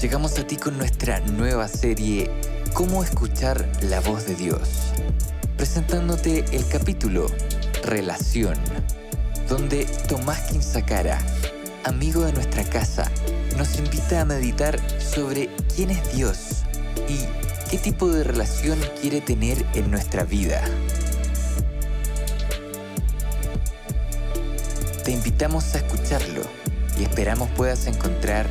Llegamos a ti con nuestra nueva serie Cómo escuchar la voz de Dios, presentándote el capítulo Relación, donde Tomás Quinzacara, amigo de nuestra casa, nos invita a meditar sobre quién es Dios y qué tipo de relación quiere tener en nuestra vida. Te invitamos a escucharlo y esperamos puedas encontrar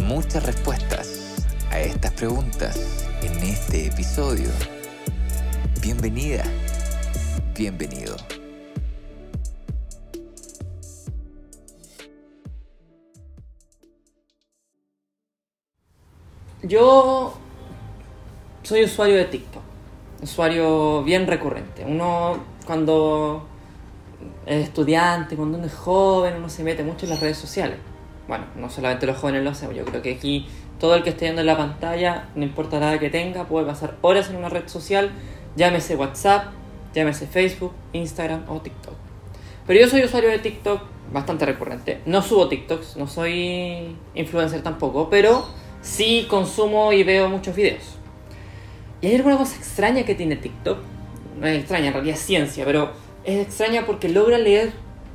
muchas respuestas a estas preguntas en este episodio. Bienvenida, bienvenido. Yo soy usuario de TikTok, usuario bien recurrente. Uno cuando es estudiante, cuando uno es joven, uno se mete mucho en las redes sociales. Bueno, no solamente los jóvenes lo hacen, yo creo que aquí todo el que esté viendo en la pantalla, no importa la edad que tenga, puede pasar horas en una red social, llámese WhatsApp, llámese Facebook, Instagram o TikTok. Pero yo soy usuario de TikTok bastante recurrente. No subo TikToks, no soy influencer tampoco, pero sí consumo y veo muchos videos. Y hay alguna cosa extraña que tiene TikTok. No es extraña, en realidad es ciencia, pero es extraña porque logra leer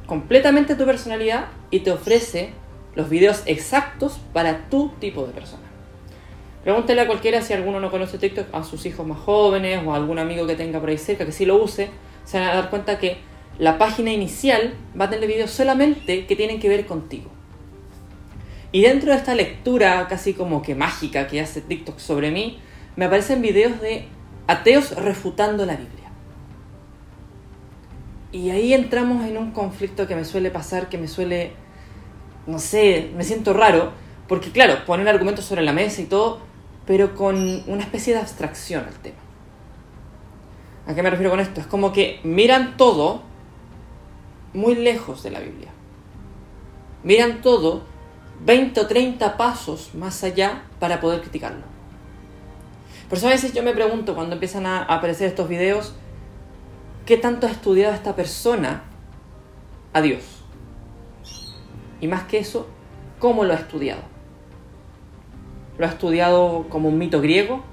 completamente tu personalidad y te ofrece los videos exactos para tu tipo de persona. Pregúntele a cualquiera si alguno no conoce TikTok, a sus hijos más jóvenes o a algún amigo que tenga por ahí cerca que sí lo use, se van a dar cuenta que la página inicial va a tener videos solamente que tienen que ver contigo. Y dentro de esta lectura casi como que mágica que hace TikTok sobre mí, me aparecen videos de ateos refutando la Biblia. Y ahí entramos en un conflicto que me suele pasar, que me suele, no sé, me siento raro, porque claro, ponen argumentos sobre la mesa y todo, pero con una especie de abstracción al tema. ¿A qué me refiero con esto? Es como que miran todo muy lejos de la Biblia. Miran todo 20 o 30 pasos más allá para poder criticarlo. Por eso a veces yo me pregunto cuando empiezan a aparecer estos videos, ¿qué tanto ha estudiado esta persona a Dios? Y más que eso, ¿cómo lo ha estudiado? ¿Lo ha estudiado como un mito griego?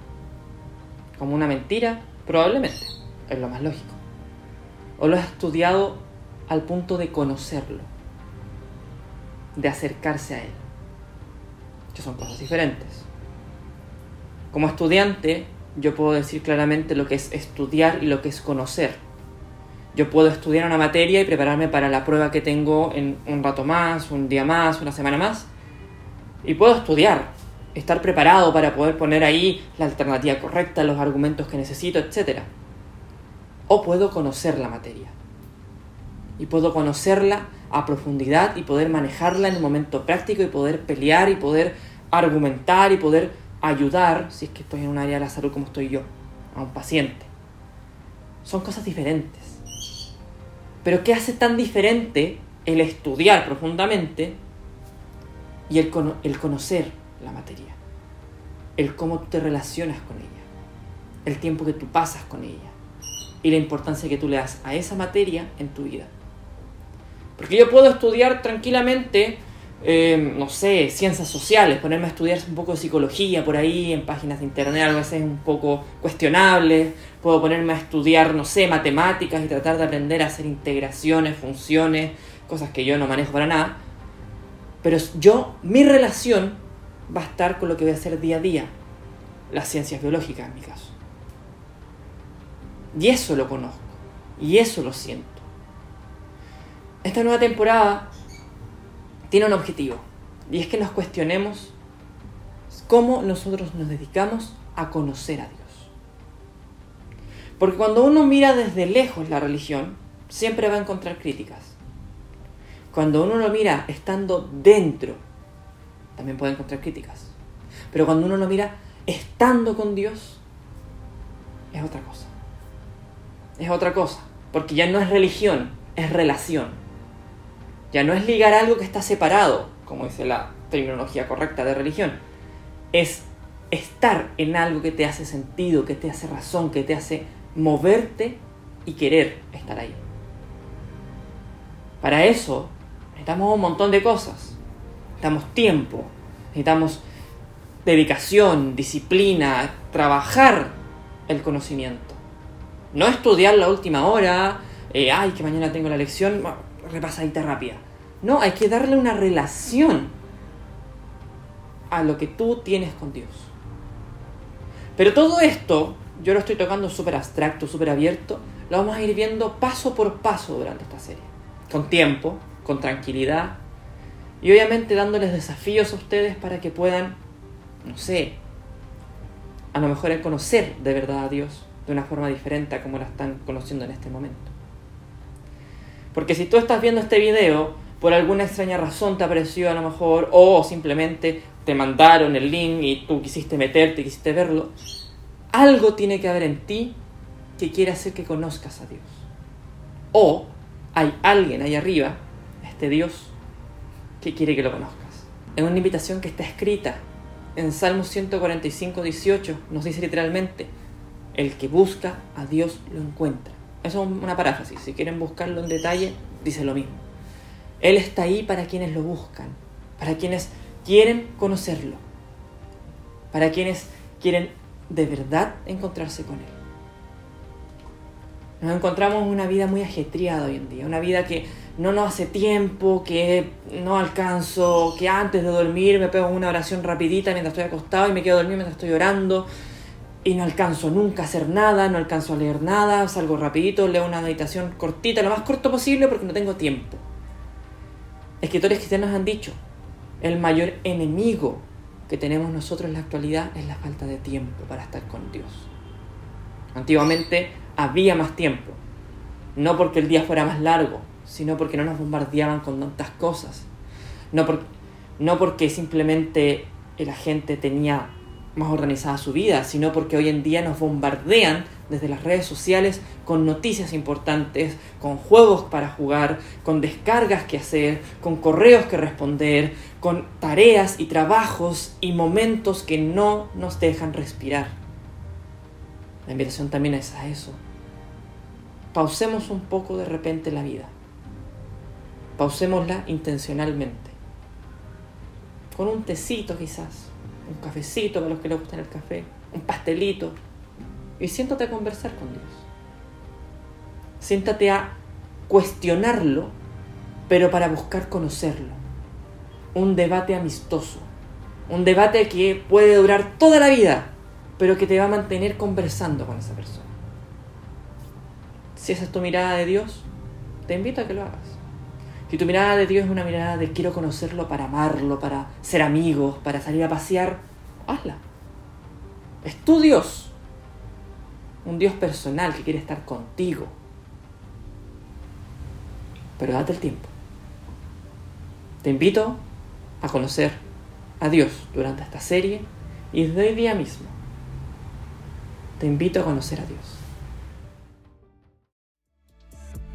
¿Como una mentira? Probablemente, es lo más lógico. ¿O lo ha estudiado al punto de conocerlo? De acercarse a él. Que son cosas diferentes. Como estudiante, yo puedo decir claramente lo que es estudiar y lo que es conocer. Yo puedo estudiar una materia y prepararme para la prueba que tengo en un rato más, un día más, una semana más. Y puedo estudiar, estar preparado para poder poner ahí la alternativa correcta, los argumentos que necesito, etc. O puedo conocer la materia. Y puedo conocerla a profundidad y poder manejarla en un momento práctico y poder pelear y poder argumentar y poder ayudar, si es que estoy en un área de la salud como estoy yo, a un paciente. Son cosas diferentes. Pero ¿qué hace tan diferente el estudiar profundamente y el, el conocer la materia? El cómo tú te relacionas con ella, el tiempo que tú pasas con ella y la importancia que tú le das a esa materia en tu vida. Porque yo puedo estudiar tranquilamente, eh, no sé, ciencias sociales, ponerme a estudiar un poco de psicología por ahí en páginas de internet, a veces un poco cuestionable. Puedo ponerme a estudiar, no sé, matemáticas y tratar de aprender a hacer integraciones, funciones, cosas que yo no manejo para nada. Pero yo, mi relación va a estar con lo que voy a hacer día a día, las ciencias biológicas en mi caso. Y eso lo conozco, y eso lo siento. Esta nueva temporada tiene un objetivo, y es que nos cuestionemos cómo nosotros nos dedicamos a conocer a Dios. Porque cuando uno mira desde lejos la religión, siempre va a encontrar críticas. Cuando uno lo mira estando dentro, también puede encontrar críticas. Pero cuando uno lo mira estando con Dios, es otra cosa. Es otra cosa. Porque ya no es religión, es relación. Ya no es ligar algo que está separado, como dice la terminología correcta de religión. Es estar en algo que te hace sentido, que te hace razón, que te hace moverte y querer estar ahí. Para eso necesitamos un montón de cosas. Necesitamos tiempo, necesitamos dedicación, disciplina, trabajar el conocimiento. No estudiar la última hora, eh, ay, que mañana tengo la lección, repasadita rápida. No, hay que darle una relación a lo que tú tienes con Dios. Pero todo esto, yo lo estoy tocando súper abstracto, súper abierto, lo vamos a ir viendo paso por paso durante esta serie. Con tiempo, con tranquilidad y obviamente dándoles desafíos a ustedes para que puedan, no sé, a lo mejor conocer de verdad a Dios de una forma diferente a como la están conociendo en este momento. Porque si tú estás viendo este video, por alguna extraña razón te apareció a lo mejor, o simplemente te mandaron el link y tú quisiste meterte, quisiste verlo, algo tiene que haber en ti que quiere hacer que conozcas a Dios. O hay alguien ahí arriba, este Dios, que quiere que lo conozcas. Es una invitación que está escrita en Salmo 145, 18. Nos dice literalmente, el que busca a Dios lo encuentra. Eso es una paráfrasis. Si quieren buscarlo en detalle, dice lo mismo. Él está ahí para quienes lo buscan, para quienes quieren conocerlo, para quienes quieren de verdad encontrarse con Él. Nos encontramos en una vida muy ajetreada hoy en día, una vida que no nos hace tiempo, que no alcanzo, que antes de dormir me pego una oración rapidita mientras estoy acostado y me quedo dormido mientras estoy orando y no alcanzo nunca a hacer nada, no alcanzo a leer nada, salgo rapidito, leo una meditación cortita, lo más corto posible porque no tengo tiempo. Escritores cristianos han dicho, el mayor enemigo que tenemos nosotros en la actualidad es la falta de tiempo para estar con Dios. Antiguamente había más tiempo, no porque el día fuera más largo, sino porque no nos bombardeaban con tantas cosas, no, no porque simplemente la gente tenía más organizada su vida, sino porque hoy en día nos bombardean desde las redes sociales con noticias importantes, con juegos para jugar, con descargas que hacer, con correos que responder, con tareas y trabajos y momentos que no nos dejan respirar. La invitación también es a eso. Pausemos un poco de repente la vida. Pausémosla intencionalmente. Con un tecito quizás un cafecito para los que les gustan el café, un pastelito, y siéntate a conversar con Dios. Siéntate a cuestionarlo, pero para buscar conocerlo. Un debate amistoso, un debate que puede durar toda la vida, pero que te va a mantener conversando con esa persona. Si esa es tu mirada de Dios, te invito a que lo hagas. Si tu mirada de Dios es una mirada de quiero conocerlo para amarlo, para ser amigos, para salir a pasear, hazla. Es tu Dios. Un Dios personal que quiere estar contigo. Pero date el tiempo. Te invito a conocer a Dios durante esta serie y desde hoy día mismo. Te invito a conocer a Dios.